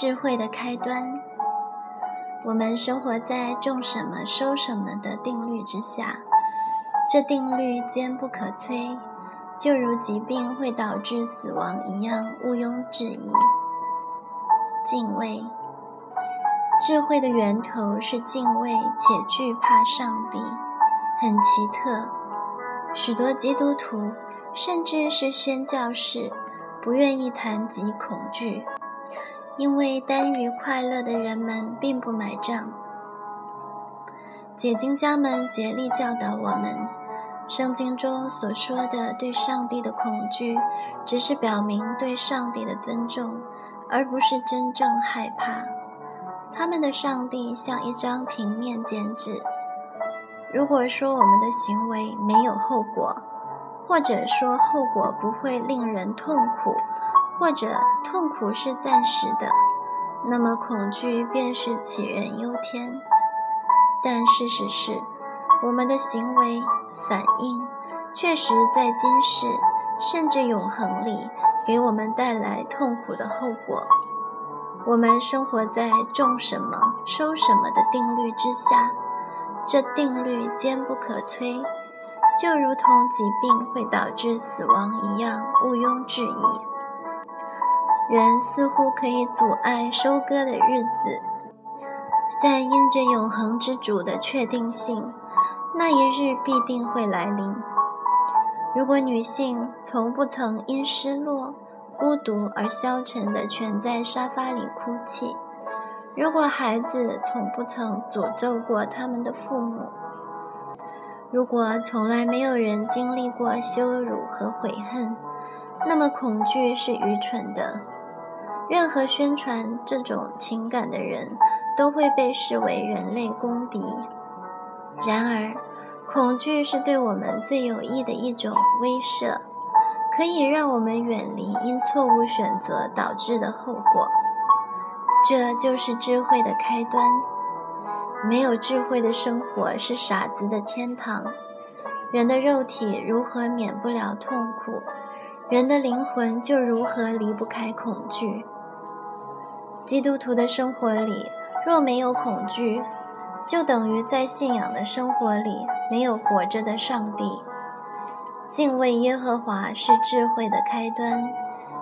智慧的开端。我们生活在种什么收什么的定律之下，这定律坚不可摧，就如疾病会导致死亡一样，毋庸置疑。敬畏，智慧的源头是敬畏且惧怕上帝，很奇特。许多基督徒，甚至是宣教士，不愿意谈及恐惧。因为耽于快乐的人们并不买账。解经家们竭力教导我们，圣经中所说的对上帝的恐惧，只是表明对上帝的尊重，而不是真正害怕。他们的上帝像一张平面剪纸。如果说我们的行为没有后果，或者说后果不会令人痛苦。或者痛苦是暂时的，那么恐惧便是杞人忧天。但事实是，我们的行为反应确实在今世甚至永恒里给我们带来痛苦的后果。我们生活在种什么收什么的定律之下，这定律坚不可摧，就如同疾病会导致死亡一样，毋庸置疑。人似乎可以阻碍收割的日子，但因着永恒之主的确定性，那一日必定会来临。如果女性从不曾因失落、孤独而消沉地蜷在沙发里哭泣；如果孩子从不曾诅咒过他们的父母；如果从来没有人经历过羞辱和悔恨，那么恐惧是愚蠢的。任何宣传这种情感的人，都会被视为人类公敌。然而，恐惧是对我们最有益的一种威慑，可以让我们远离因错误选择导致的后果。这就是智慧的开端。没有智慧的生活是傻子的天堂。人的肉体如何免不了痛苦，人的灵魂就如何离不开恐惧。基督徒的生活里，若没有恐惧，就等于在信仰的生活里没有活着的上帝。敬畏耶和华是智慧的开端。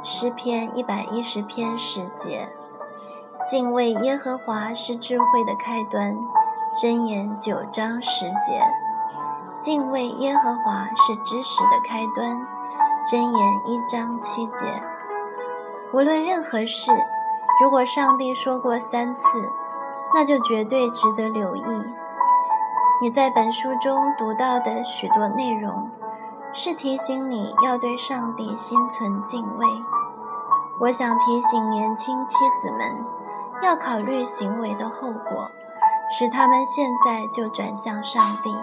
诗篇一百一十篇十节。敬畏耶和华是智慧的开端。箴言九章十节。敬畏耶和华是知识的开端。箴言一章七节。无论任何事。如果上帝说过三次，那就绝对值得留意。你在本书中读到的许多内容，是提醒你要对上帝心存敬畏。我想提醒年轻妻子们，要考虑行为的后果，使他们现在就转向上帝，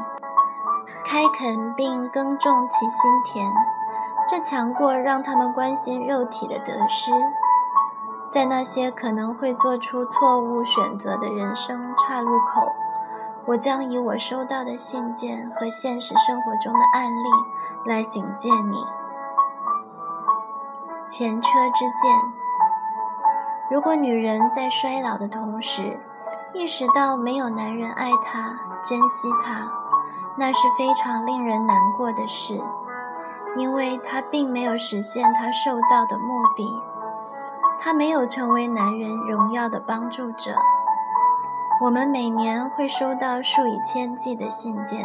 开垦并耕种其心田，这强过让他们关心肉体的得失。在那些可能会做出错误选择的人生岔路口，我将以我收到的信件和现实生活中的案例来警戒你。前车之鉴：如果女人在衰老的同时意识到没有男人爱她、珍惜她，那是非常令人难过的事，因为她并没有实现她受造的目的。他没有成为男人荣耀的帮助者。我们每年会收到数以千计的信件，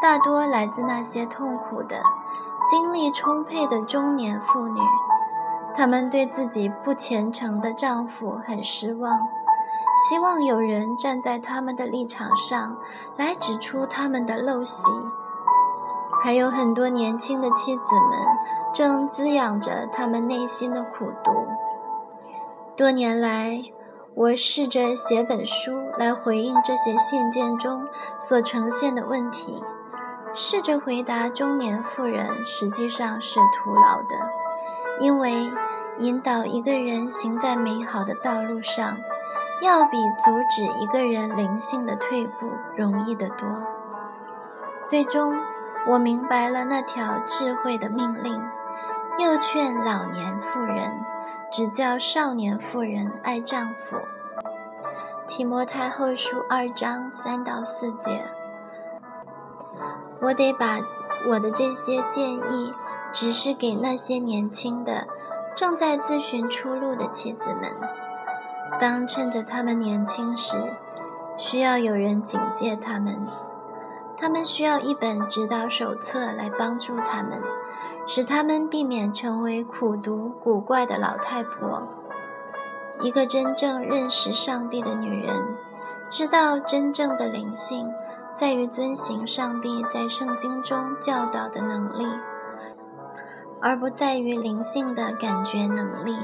大多来自那些痛苦的、精力充沛的中年妇女。她们对自己不虔诚的丈夫很失望，希望有人站在他们的立场上来指出他们的陋习。还有很多年轻的妻子们正滋养着他们内心的苦毒。多年来，我试着写本书来回应这些信件中所呈现的问题，试着回答中年妇人实际上是徒劳的，因为引导一个人行在美好的道路上，要比阻止一个人灵性的退步容易得多。最终，我明白了那条智慧的命令，又劝老年妇人。只叫少年妇人爱丈夫。提摩太后书二章三到四节。我得把我的这些建议指示给那些年轻的、正在自寻出路的妻子们。当趁着他们年轻时，需要有人警戒他们。他们需要一本指导手册来帮助他们，使他们避免成为苦读古怪的老太婆。一个真正认识上帝的女人，知道真正的灵性在于遵行上帝在圣经中教导的能力，而不在于灵性的感觉能力。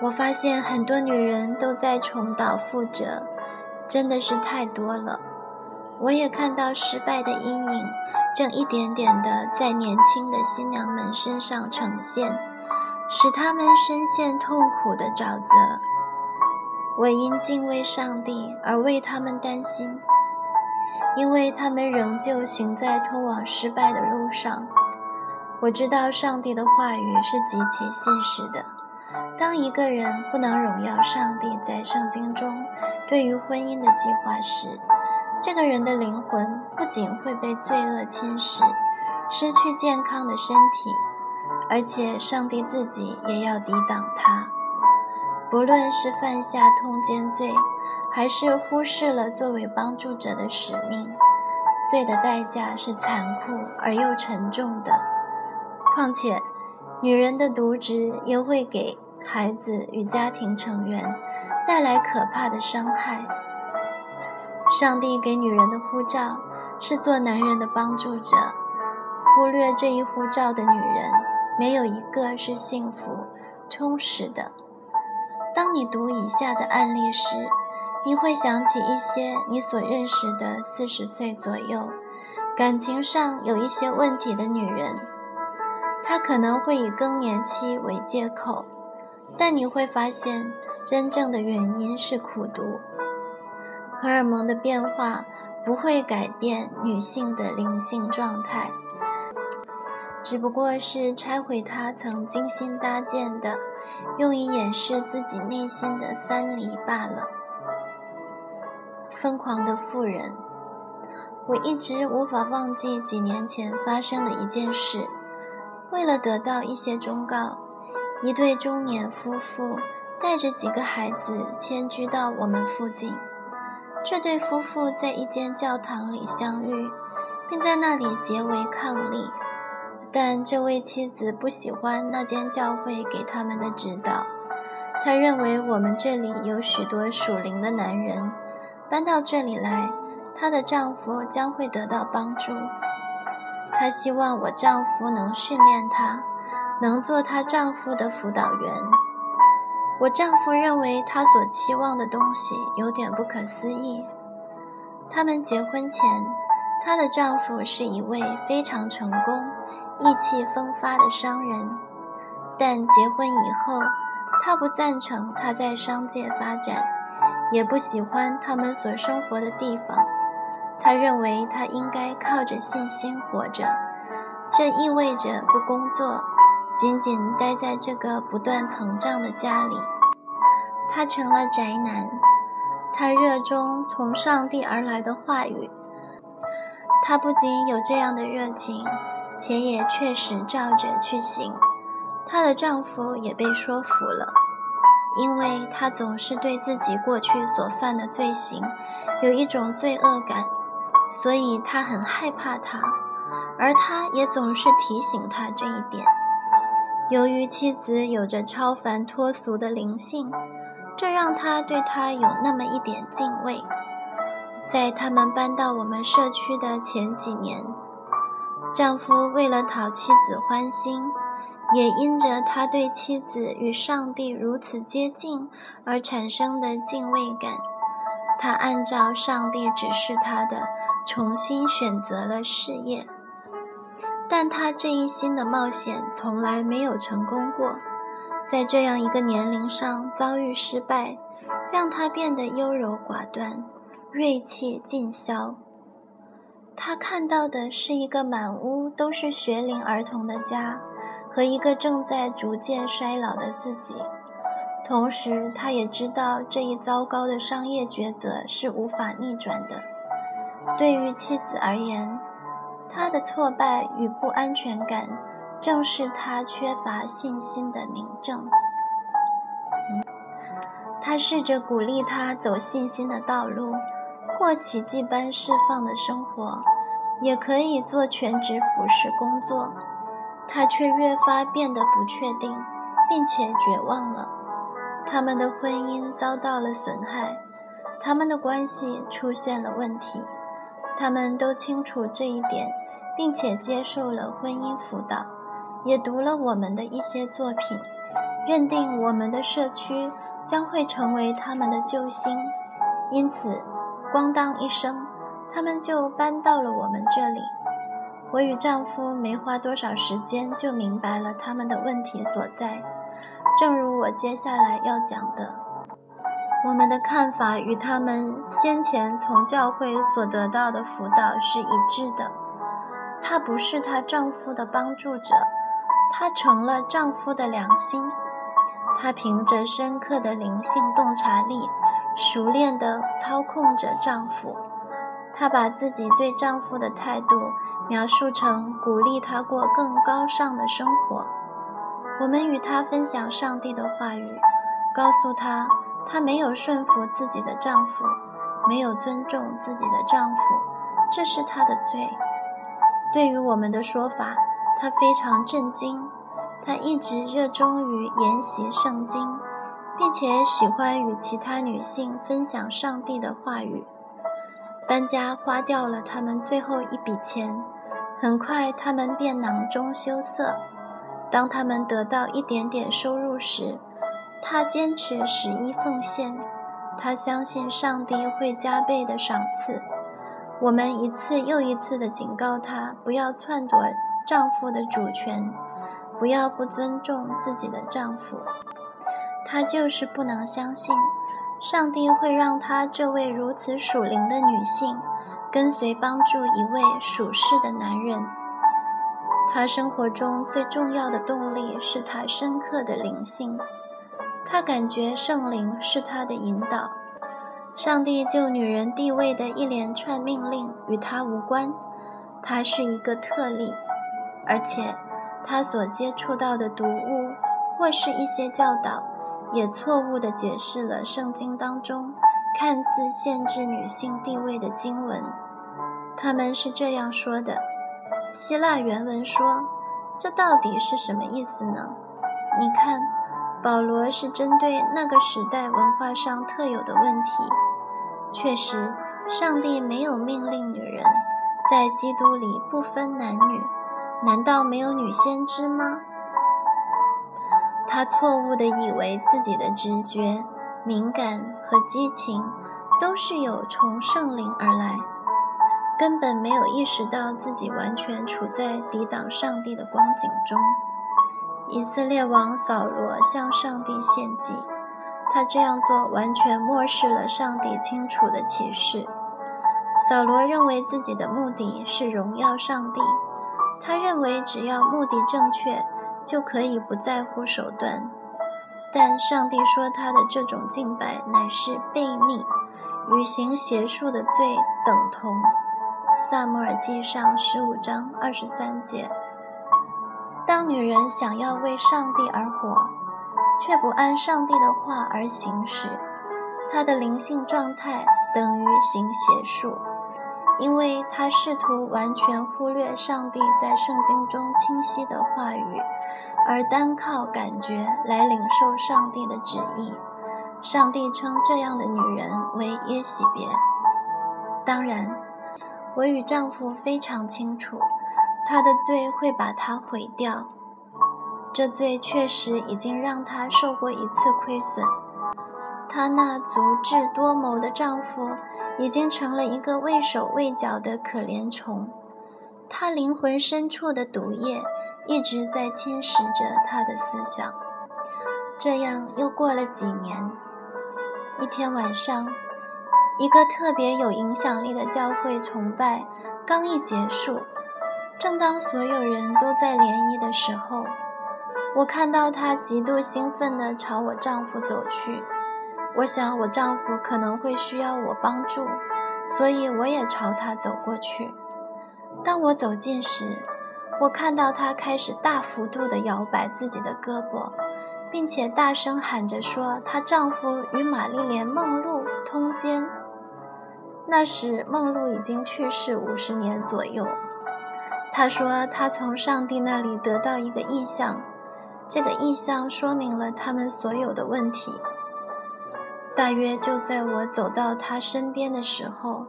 我发现很多女人都在重蹈覆辙，真的是太多了。我也看到失败的阴影正一点点地在年轻的新娘们身上呈现，使她们深陷痛苦的沼泽。我因敬畏上帝而为他们担心，因为他们仍旧行在通往失败的路上。我知道上帝的话语是极其信实的。当一个人不能荣耀上帝在圣经中对于婚姻的计划时，这个人的灵魂不仅会被罪恶侵蚀，失去健康的身体，而且上帝自己也要抵挡他。不论是犯下通奸罪，还是忽视了作为帮助者的使命，罪的代价是残酷而又沉重的。况且，女人的渎职也会给孩子与家庭成员带来可怕的伤害。上帝给女人的护照是做男人的帮助者，忽略这一护照的女人，没有一个是幸福、充实的。当你读以下的案例时，你会想起一些你所认识的四十岁左右、感情上有一些问题的女人。她可能会以更年期为借口，但你会发现，真正的原因是苦读。荷尔蒙的变化不会改变女性的灵性状态，只不过是拆毁她曾精心搭建的、用以掩饰自己内心的藩篱罢了。疯狂的妇人，我一直无法忘记几年前发生的一件事。为了得到一些忠告，一对中年夫妇带着几个孩子迁居到我们附近。这对夫妇在一间教堂里相遇，并在那里结为伉俪。但这位妻子不喜欢那间教会给他们的指导，她认为我们这里有许多属灵的男人，搬到这里来，她的丈夫将会得到帮助。她希望我丈夫能训练她，能做她丈夫的辅导员。我丈夫认为他所期望的东西有点不可思议。他们结婚前，她的丈夫是一位非常成功、意气风发的商人，但结婚以后，他不赞成他在商界发展，也不喜欢他们所生活的地方。他认为他应该靠着信心活着，这意味着不工作。仅仅待在这个不断膨胀的家里，他成了宅男。他热衷从上帝而来的话语。他不仅有这样的热情，且也确实照着去行。她的丈夫也被说服了，因为他总是对自己过去所犯的罪行有一种罪恶感，所以他很害怕他，而他也总是提醒他这一点。由于妻子有着超凡脱俗的灵性，这让他对她有那么一点敬畏。在他们搬到我们社区的前几年，丈夫为了讨妻子欢心，也因着他对妻子与上帝如此接近而产生的敬畏感，他按照上帝指示他的，重新选择了事业。但他这一新的冒险从来没有成功过，在这样一个年龄上遭遇失败，让他变得优柔寡断，锐气尽消。他看到的是一个满屋都是学龄儿童的家，和一个正在逐渐衰老的自己。同时，他也知道这一糟糕的商业抉择是无法逆转的。对于妻子而言，他的挫败与不安全感正是他缺乏信心的明证。他试着鼓励他走信心的道路，过奇迹般释放的生活，也可以做全职服饰工作。他却越发变得不确定，并且绝望了。他们的婚姻遭到了损害，他们的关系出现了问题。他们都清楚这一点，并且接受了婚姻辅导，也读了我们的一些作品，认定我们的社区将会成为他们的救星。因此，咣当一声，他们就搬到了我们这里。我与丈夫没花多少时间就明白了他们的问题所在，正如我接下来要讲的。我们的看法与他们先前从教会所得到的辅导是一致的。她不是她丈夫的帮助者，她成了丈夫的良心。她凭着深刻的灵性洞察力，熟练地操控着丈夫。她把自己对丈夫的态度描述成鼓励他过更高尚的生活。我们与他分享上帝的话语，告诉他。她没有顺服自己的丈夫，没有尊重自己的丈夫，这是她的罪。对于我们的说法，她非常震惊。她一直热衷于研习圣经，并且喜欢与其他女性分享上帝的话语。搬家花掉了他们最后一笔钱，很快他们便囊中羞涩。当他们得到一点点收入时，他坚持十一奉献，他相信上帝会加倍的赏赐。我们一次又一次的警告她，不要篡夺丈夫的主权，不要不尊重自己的丈夫。她就是不能相信，上帝会让她这位如此属灵的女性，跟随帮助一位属世的男人。她生活中最重要的动力是她深刻的灵性。她感觉圣灵是她的引导，上帝就女人地位的一连串命令与他无关，他是一个特例，而且他所接触到的读物或是一些教导，也错误地解释了圣经当中看似限制女性地位的经文。他们是这样说的：希腊原文说，这到底是什么意思呢？你看。保罗是针对那个时代文化上特有的问题。确实，上帝没有命令女人在基督里不分男女。难道没有女先知吗？他错误地以为自己的直觉、敏感和激情都是有从圣灵而来，根本没有意识到自己完全处在抵挡上帝的光景中。以色列王扫罗向上帝献祭，他这样做完全漠视了上帝清楚的启示。扫罗认为自己的目的是荣耀上帝，他认为只要目的正确，就可以不在乎手段。但上帝说他的这种敬拜乃是悖逆，与行邪术的罪等同。萨摩尔记上十五章二十三节。当女人想要为上帝而活，却不按上帝的话而行时，她的灵性状态等于行邪术，因为她试图完全忽略上帝在圣经中清晰的话语，而单靠感觉来领受上帝的旨意。上帝称这样的女人为耶喜别。当然，我与丈夫非常清楚。他的罪会把他毁掉，这罪确实已经让她受过一次亏损。她那足智多谋的丈夫已经成了一个畏手畏脚的可怜虫，她灵魂深处的毒液一直在侵蚀着他的思想。这样又过了几年，一天晚上，一个特别有影响力的教会崇拜刚一结束。正当所有人都在联谊的时候，我看到她极度兴奋地朝我丈夫走去，我想我丈夫可能会需要我帮助，所以我也朝他走过去。当我走近时，我看到她开始大幅度地摇摆自己的胳膊，并且大声喊着说：“她丈夫与玛丽莲·梦露通奸。”那时，梦露已经去世五十年左右。她说，她从上帝那里得到一个意象。这个意象说明了他们所有的问题。大约就在我走到他身边的时候，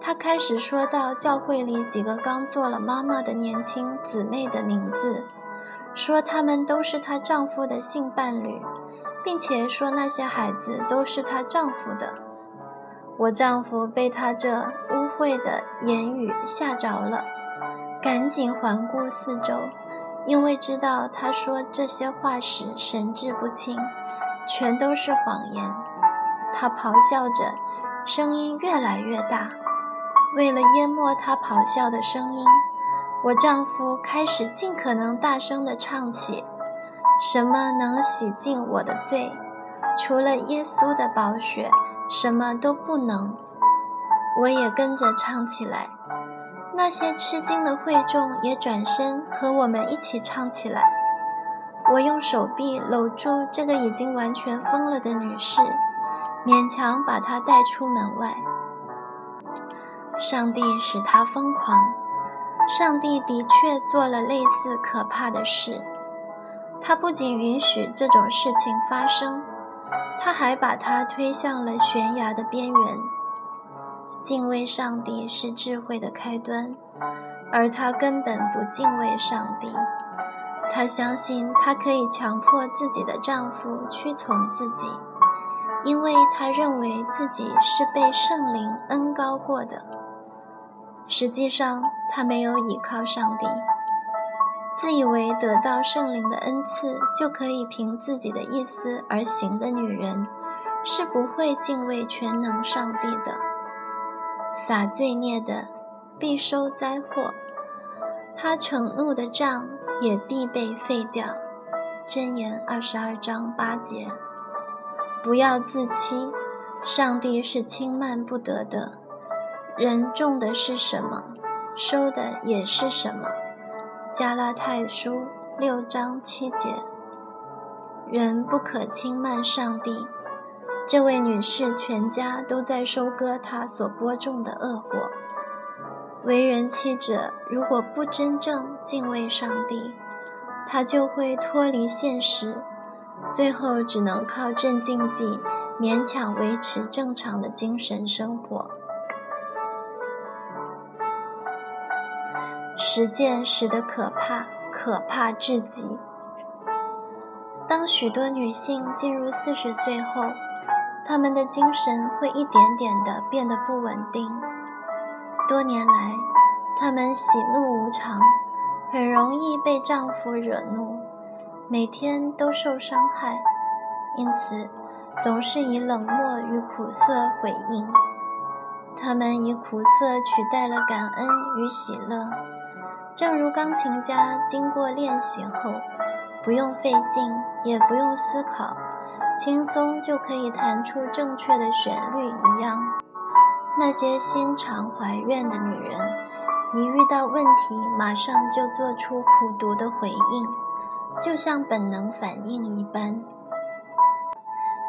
他开始说到教会里几个刚做了妈妈的年轻姊妹的名字，说她们都是她丈夫的性伴侣，并且说那些孩子都是她丈夫的。我丈夫被他这污秽的言语吓着了，赶紧环顾四周。因为知道他说这些话时神志不清，全都是谎言。他咆哮着，声音越来越大。为了淹没他咆哮的声音，我丈夫开始尽可能大声地唱起：“什么能洗净我的罪？除了耶稣的宝血，什么都不能。”我也跟着唱起来。那些吃惊的会众也转身和我们一起唱起来。我用手臂搂住这个已经完全疯了的女士，勉强把她带出门外。上帝使她疯狂。上帝的确做了类似可怕的事。他不仅允许这种事情发生，他还把她推向了悬崖的边缘。敬畏上帝是智慧的开端，而她根本不敬畏上帝。她相信她可以强迫自己的丈夫屈从自己，因为她认为自己是被圣灵恩高过的。实际上，她没有倚靠上帝，自以为得到圣灵的恩赐就可以凭自己的意思而行的女人，是不会敬畏全能上帝的。撒罪孽的，必收灾祸；他惩怒的杖也必被废掉。箴言二十二章八节。不要自欺，上帝是轻慢不得的。人种的是什么，收的也是什么。加拉太书六章七节。人不可轻慢上帝。这位女士全家都在收割她所播种的恶果。为人妻者如果不真正敬畏上帝，她就会脱离现实，最后只能靠镇静剂勉强维持正常的精神生活。实践使得可怕，可怕至极。当许多女性进入四十岁后，他们的精神会一点点地变得不稳定。多年来，他们喜怒无常，很容易被丈夫惹怒，每天都受伤害，因此总是以冷漠与苦涩回应。他们以苦涩取代了感恩与喜乐，正如钢琴家经过练习后，不用费劲，也不用思考。轻松就可以弹出正确的旋律一样，那些心肠怀怨的女人，一遇到问题马上就做出苦读的回应，就像本能反应一般。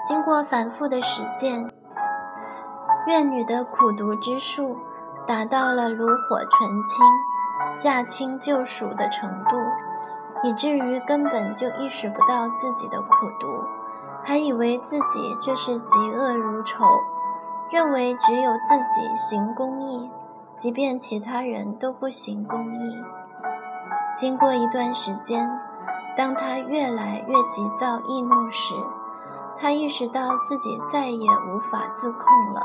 经过反复的实践，怨女的苦读之术达到了炉火纯青、驾轻就熟的程度，以至于根本就意识不到自己的苦读。还以为自己这是嫉恶如仇，认为只有自己行公义，即便其他人都不行公义。经过一段时间，当他越来越急躁易怒时，他意识到自己再也无法自控了。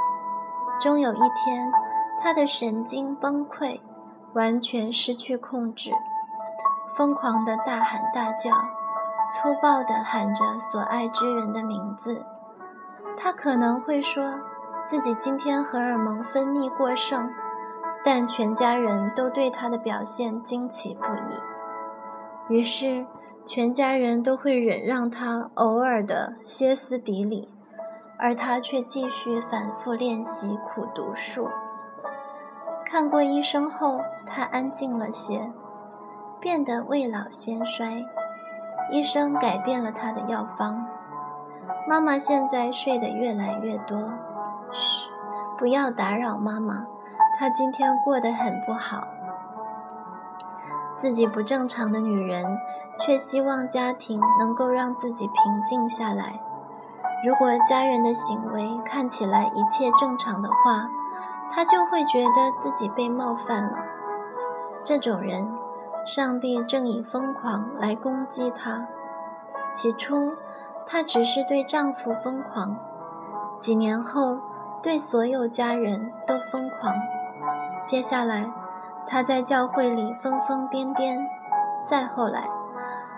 终有一天，他的神经崩溃，完全失去控制，疯狂地大喊大叫。粗暴地喊着所爱之人的名字，他可能会说自己今天荷尔蒙分泌过剩，但全家人都对他的表现惊奇不已。于是，全家人都会忍让他偶尔的歇斯底里，而他却继续反复练习苦读术。看过医生后，他安静了些，变得未老先衰。医生改变了他的药方。妈妈现在睡得越来越多。嘘，不要打扰妈妈，她今天过得很不好。自己不正常的女人，却希望家庭能够让自己平静下来。如果家人的行为看起来一切正常的话，她就会觉得自己被冒犯了。这种人，上帝正以疯狂来攻击她。起初，她只是对丈夫疯狂；几年后，对所有家人都疯狂。接下来，她在教会里疯疯癫癫；再后来，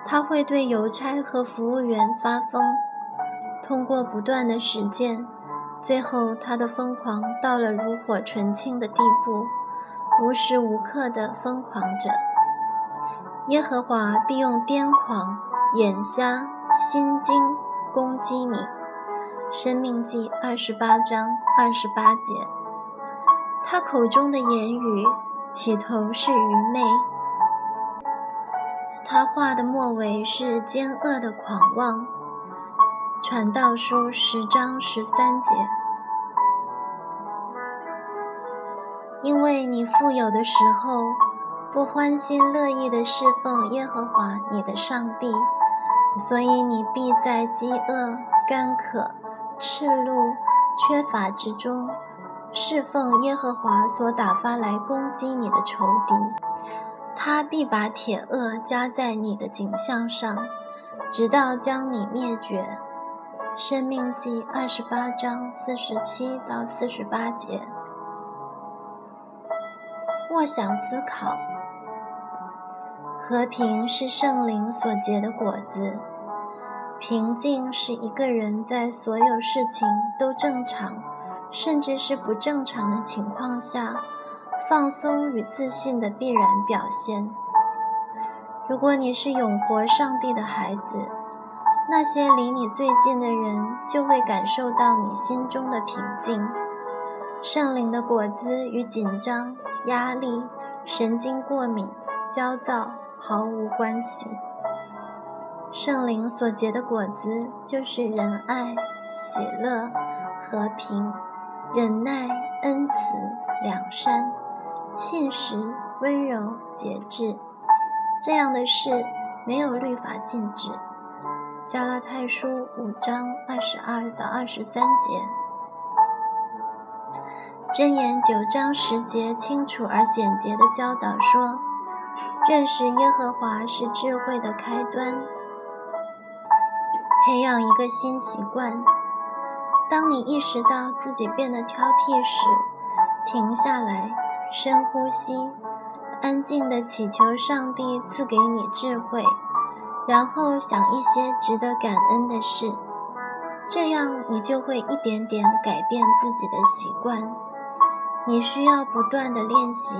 她会对邮差和服务员发疯。通过不断的实践，最后她的疯狂到了炉火纯青的地步，无时无刻的疯狂着。耶和华必用癫狂。眼瞎、心惊，攻击你。生命记二十八章二十八节。他口中的言语起头是愚昧，他话的末尾是奸恶的狂妄。传道书十章十三节。因为你富有的时候，不欢心乐意的侍奉耶和华你的上帝。所以你必在饥饿、干渴、赤露、缺乏之中，侍奉耶和华所打发来攻击你的仇敌。他必把铁轭加在你的颈项上，直到将你灭绝。生命记二十八章四十七到四十八节。默想思考。和平是圣灵所结的果子，平静是一个人在所有事情都正常，甚至是不正常的情况下，放松与自信的必然表现。如果你是永活上帝的孩子，那些离你最近的人就会感受到你心中的平静。圣灵的果子与紧张、压力、神经过敏、焦躁。毫无关系。圣灵所结的果子就是仁爱、喜乐、和平、忍耐、恩慈、良善、信实、温柔、节制。这样的事没有律法禁止。加拉太书五章二十二到二十三节，箴言九章十节清楚而简洁的教导说。认识耶和华是智慧的开端。培养一个新习惯：当你意识到自己变得挑剔时，停下来，深呼吸，安静地祈求上帝赐给你智慧，然后想一些值得感恩的事。这样，你就会一点点改变自己的习惯。你需要不断的练习。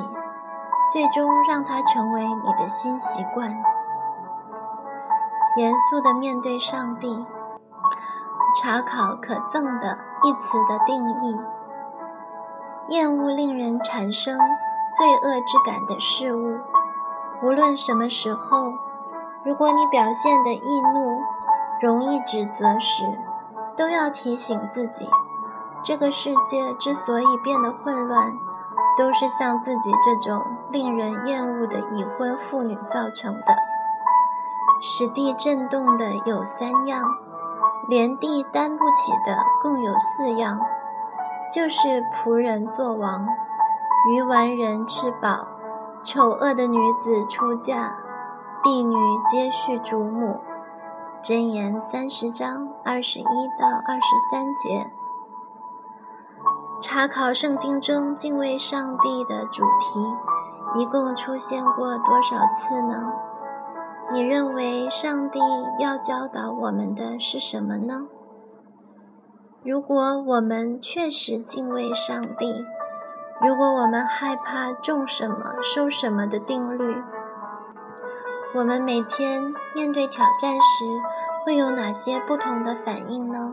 最终让它成为你的新习惯。严肃地面对上帝，查考可憎的一词的定义。厌恶令人产生罪恶之感的事物，无论什么时候。如果你表现的易怒、容易指责时，都要提醒自己：这个世界之所以变得混乱。都是像自己这种令人厌恶的已婚妇女造成的。使地震动的有三样，连地担不起的共有四样，就是仆人作王，愚顽人吃饱，丑恶的女子出嫁，婢女接续主母。箴言三十章二十一到二十三节。查考圣经中敬畏上帝的主题，一共出现过多少次呢？你认为上帝要教导我们的是什么呢？如果我们确实敬畏上帝，如果我们害怕种什么收什么的定律，我们每天面对挑战时，会有哪些不同的反应呢？